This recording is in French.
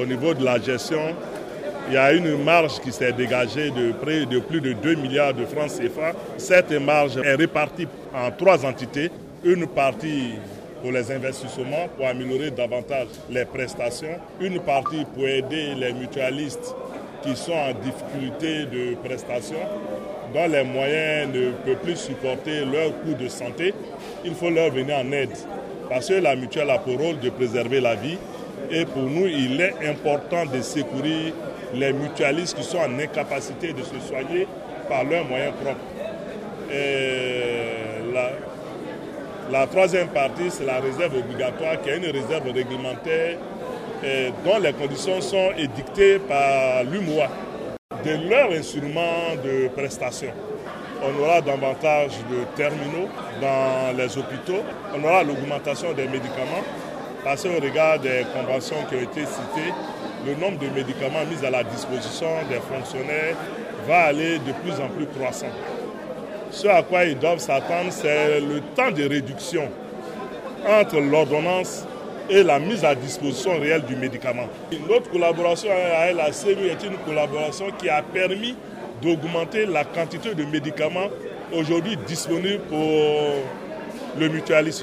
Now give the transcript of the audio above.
au niveau de la gestion, il y a une marge qui s'est dégagée de près de plus de 2 milliards de francs CFA. Cette marge est répartie en trois entités. Une partie pour les investissements, pour améliorer davantage les prestations. Une partie pour aider les mutualistes qui sont en difficulté de prestations, dont les moyens ne peuvent plus supporter leurs coûts de santé. Il faut leur venir en aide parce que la mutuelle a pour rôle de préserver la vie. Et pour nous, il est important de secourir les mutualistes qui sont en incapacité de se soigner par leurs moyens propres. La, troisième partie, c'est la réserve obligatoire, qui est une réserve réglementaire dont les conditions sont édictées par l'UMOA. De leur instrument de prestation, on aura davantage de terminaux dans les hôpitaux, on aura l'augmentation des médicaments, parce qu'au regard des conventions qui ont été citées, le nombre de médicaments mis à la disposition des fonctionnaires va aller de plus en plus croissant. Ce à quoi ils doivent s'attendre, c'est le temps de réduction entre l'ordonnance et la mise à disposition réelle du médicament. Notre collaboration avec la est une collaboration qui a permis d'augmenter la quantité de médicaments aujourd'hui disponibles pour le mutualisme.